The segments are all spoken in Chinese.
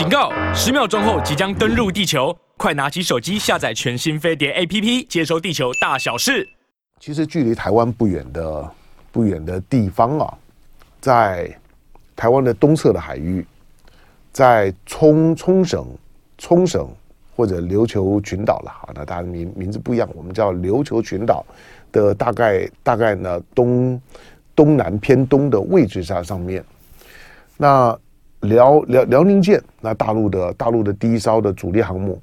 警告！十秒钟后即将登陆地球，快拿起手机下载全新飞碟 APP，接收地球大小事。其实距离台湾不远的不远的地方啊，在台湾的东侧的海域，在冲冲绳冲绳或者琉球群岛了，好，那大家名名字不一样，我们叫琉球群岛的大概大概呢东东南偏东的位置上上面，那。辽辽辽宁舰，那大陆的大陆的第一艘的主力航母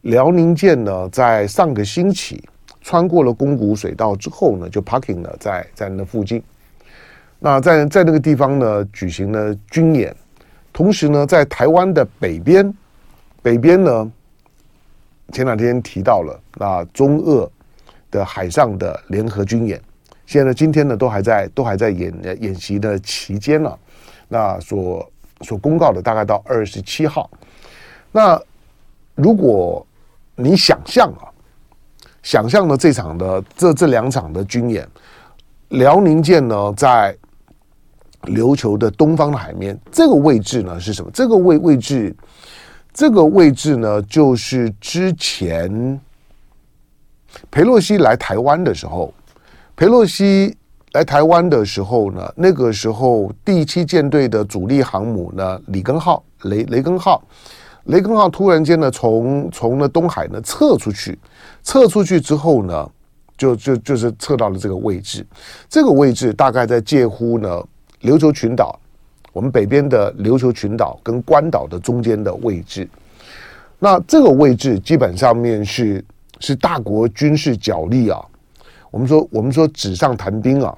辽宁舰呢，在上个星期穿过了宫古水道之后呢，就 parking 了在在那附近。那在在那个地方呢，举行了军演，同时呢，在台湾的北边，北边呢，前两天提到了那中俄的海上的联合军演，现在今天呢，都还在都还在演演习的期间呢，那所。所公告的大概到二十七号，那如果你想象啊，想象的这场的这这两场的军演，辽宁舰呢在琉球的东方的海面，这个位置呢是什么？这个位位置，这个位置呢就是之前裴洛西来台湾的时候，裴洛西。来台湾的时候呢，那个时候第七舰队的主力航母呢，里根号、雷雷根号、雷根号突然间呢，从从那东海呢撤出去，撤出去之后呢，就就就是撤到了这个位置，这个位置大概在介乎呢琉球群岛，我们北边的琉球群岛跟关岛的中间的位置，那这个位置基本上面是是大国军事角力啊，我们说我们说纸上谈兵啊。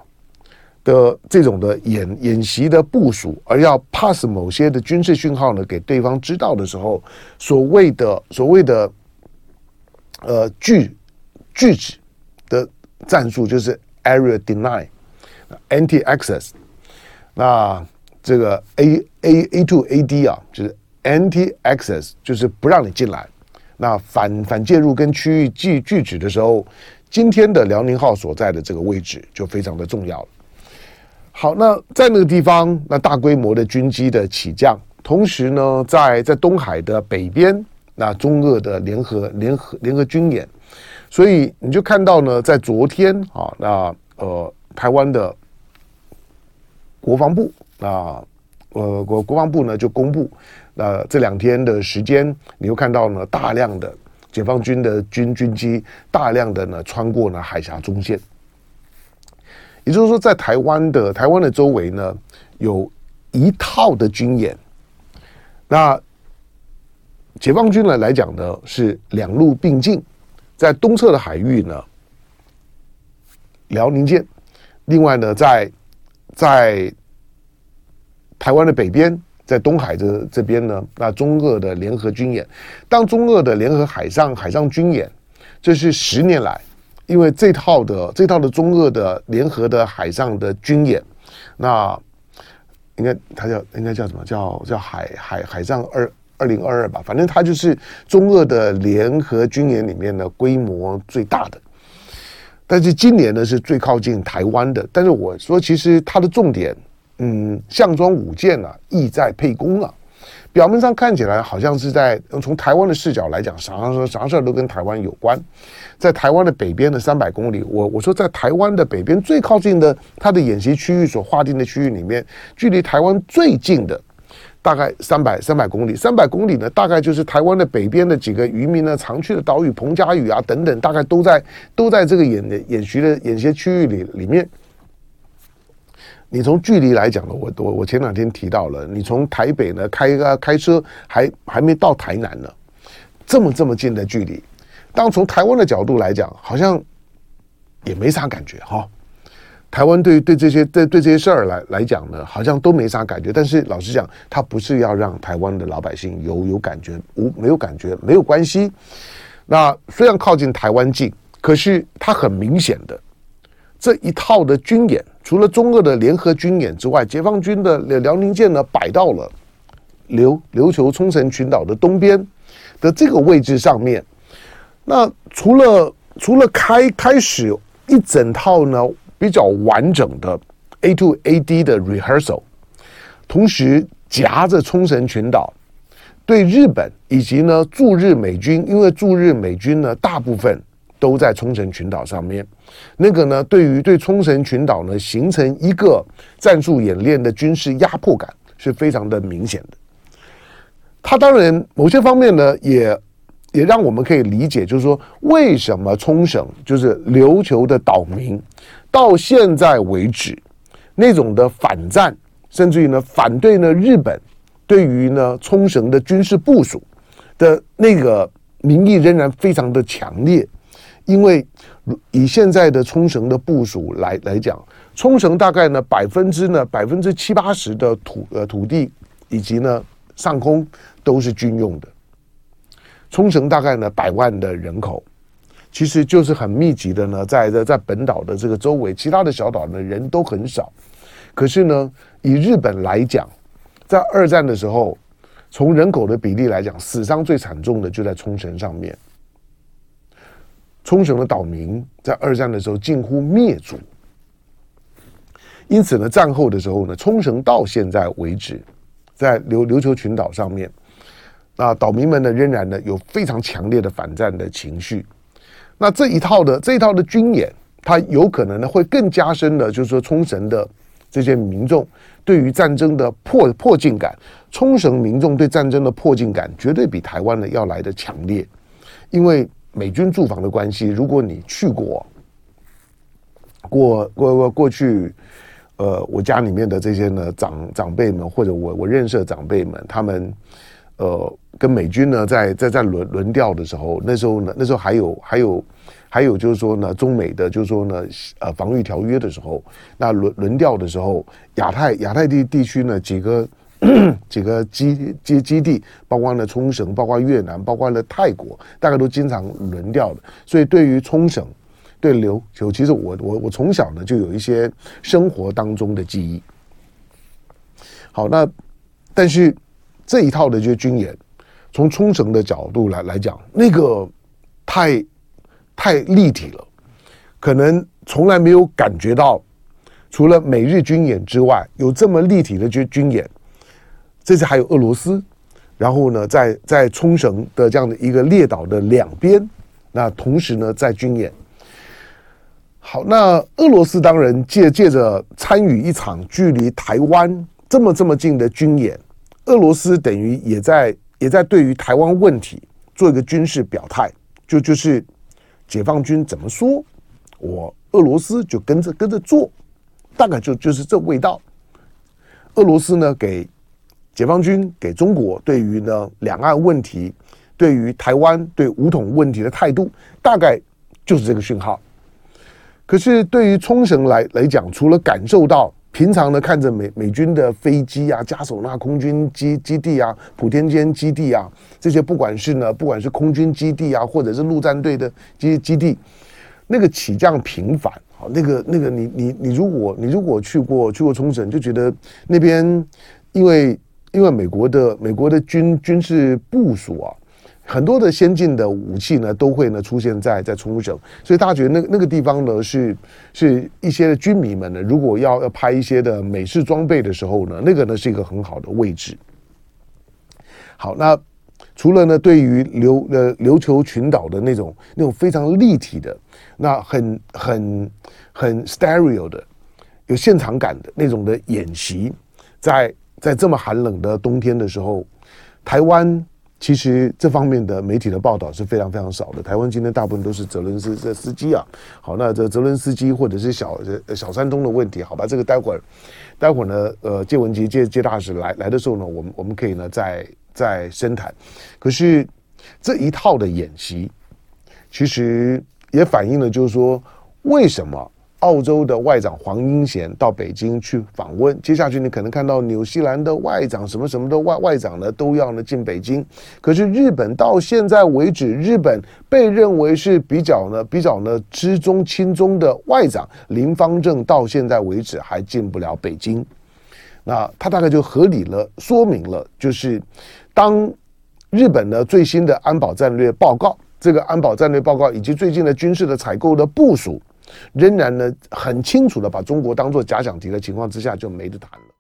的这种的演演习的部署，而要 pass 某些的军事讯号呢，给对方知道的时候，所谓的所谓的呃拒拒止的战术就是 area deny anti access，那这个 A A A to A D 啊，就是 anti access，就是不让你进来。那反反介入跟区域拒拒止的时候，今天的辽宁号所在的这个位置就非常的重要了。好，那在那个地方，那大规模的军机的起降，同时呢，在在东海的北边，那中俄的联合联合联合军演，所以你就看到呢，在昨天啊，那呃，台湾的国防部啊，呃国国防部呢就公布，那这两天的时间，你又看到呢，大量的解放军的军军机，大量的呢穿过呢海峡中线。也就是说，在台湾的台湾的周围呢，有一套的军演。那解放军呢来讲呢，是两路并进，在东侧的海域呢，辽宁舰；另外呢，在在台湾的北边，在东海这这边呢，那中俄的联合军演。当中俄的联合海上海上军演，这是十年来。因为这套的这套的中俄的联合的海上的军演，那应该它叫应该叫什么？叫叫海海海上二二零二二吧。反正它就是中俄的联合军演里面呢规模最大的。但是今年呢是最靠近台湾的。但是我说其实它的重点，嗯，项庄舞剑啊，意在沛公啊。表面上看起来好像是在从台湾的视角来讲，啥啥事儿都跟台湾有关。在台湾的北边的三百公里，我我说在台湾的北边最靠近的，它的演习区域所划定的区域里面，距离台湾最近的大概三百三百公里。三百公里呢，大概就是台湾的北边的几个渔民呢常去的岛屿，彭佳屿啊等等，大概都在都在这个演演习的演习区域里里面。你从距离来讲呢，我我我前两天提到了，你从台北呢开个开车还还没到台南呢，这么这么近的距离，当从台湾的角度来讲，好像也没啥感觉哈。台湾对对这些对对这些事儿来来讲呢，好像都没啥感觉。但是老实讲，他不是要让台湾的老百姓有有感觉，无没有感觉没有关系。那虽然靠近台湾近，可是它很明显的这一套的军演。除了中俄的联合军演之外，解放军的辽宁舰呢摆到了琉琉球冲绳群岛的东边的这个位置上面。那除了除了开开始一整套呢比较完整的 A to A D 的 rehearsal，同时夹着冲绳群岛对日本以及呢驻日美军，因为驻日美军呢大部分都在冲绳群岛上面，那个呢对于对冲绳群岛呢形成一个战术演练的军事压迫感是非常的明显的。他当然某些方面呢也也让我们可以理解，就是说为什么冲绳就是琉球的岛民到现在为止那种的反战，甚至于呢反对呢日本。对于呢冲绳的军事部署的那个民意仍然非常的强烈，因为以现在的冲绳的部署来来讲，冲绳大概呢百分之呢百分之七八十的土呃土地以及呢上空都是军用的。冲绳大概呢百万的人口，其实就是很密集的呢，在在在本岛的这个周围，其他的小岛呢人都很少。可是呢，以日本来讲。在二战的时候，从人口的比例来讲，死伤最惨重的就在冲绳上面。冲绳的岛民在二战的时候近乎灭族，因此呢，战后的时候呢，冲绳到现在为止，在琉琉球群岛上面，那岛民们呢仍然呢有非常强烈的反战的情绪。那这一套的这一套的军演，它有可能呢会更加深的，就是说冲绳的。这些民众对于战争的迫迫近感，冲绳民众对战争的迫近感绝对比台湾的要来的强烈，因为美军驻防的关系。如果你去过，过过过过去，呃，我家里面的这些呢长长辈们，或者我我认识的长辈们，他们呃跟美军呢在在在轮轮调的时候，那时候呢那时候还有还有。还有就是说呢，中美的就是说呢，呃，防御条约的时候，那轮轮调的时候，亚太亚太地地区呢几个 几个基基基地，包括了冲绳，包括越南，包括了泰国，大概都经常轮调的。所以对于冲绳，对琉球，其实我我我从小呢就有一些生活当中的记忆。好，那但是这一套的这些军演，从冲绳的角度来来讲，那个太。太立体了，可能从来没有感觉到，除了美日军演之外，有这么立体的军军演。这次还有俄罗斯，然后呢，在在冲绳的这样的一个列岛的两边，那同时呢在军演。好，那俄罗斯当然借借着参与一场距离台湾这么这么近的军演，俄罗斯等于也在也在对于台湾问题做一个军事表态，就就是。解放军怎么说，我俄罗斯就跟着跟着做，大概就就是这味道。俄罗斯呢，给解放军给中国对于呢两岸问题，对于台湾对武统问题的态度，大概就是这个讯号。可是对于冲绳来来讲，除了感受到。平常呢，看着美美军的飞机啊，加手纳空军基基地啊，普天间基地啊，这些不管是呢，不管是空军基地啊，或者是陆战队的基基地，那个起降频繁，好，那个那个你你你如果你如果去过去过冲绳，就觉得那边因为因为美国的美国的军军事部署啊。很多的先进的武器呢，都会呢出现在在冲绳，所以大家觉得那那个地方呢是是一些的军迷们呢，如果要要拍一些的美式装备的时候呢，那个呢是一个很好的位置。好，那除了呢对于琉呃琉球群岛的那种那种非常立体的，那很很很 stereo 的有现场感的那种的演习，在在这么寒冷的冬天的时候，台湾。其实这方面的媒体的报道是非常非常少的。台湾今天大部分都是泽伦斯这司机啊，好，那这泽伦斯基或者是小小山东的问题，好吧，这个待会儿待会儿呢，呃，介文杰介介大使来来的时候呢，我们我们可以呢再再深谈。可是这一套的演习，其实也反映了就是说为什么。澳洲的外长黄英贤到北京去访问，接下去你可能看到纽西兰的外长什么什么的外外长呢都要呢进北京。可是日本到现在为止，日本被认为是比较呢比较呢知中亲中的外长林芳正到现在为止还进不了北京。那他大概就合理了，说明了就是当日本的最新的安保战略报告，这个安保战略报告以及最近的军事的采购的部署。仍然呢，很清楚的把中国当做假想敌的情况之下，就没得谈了。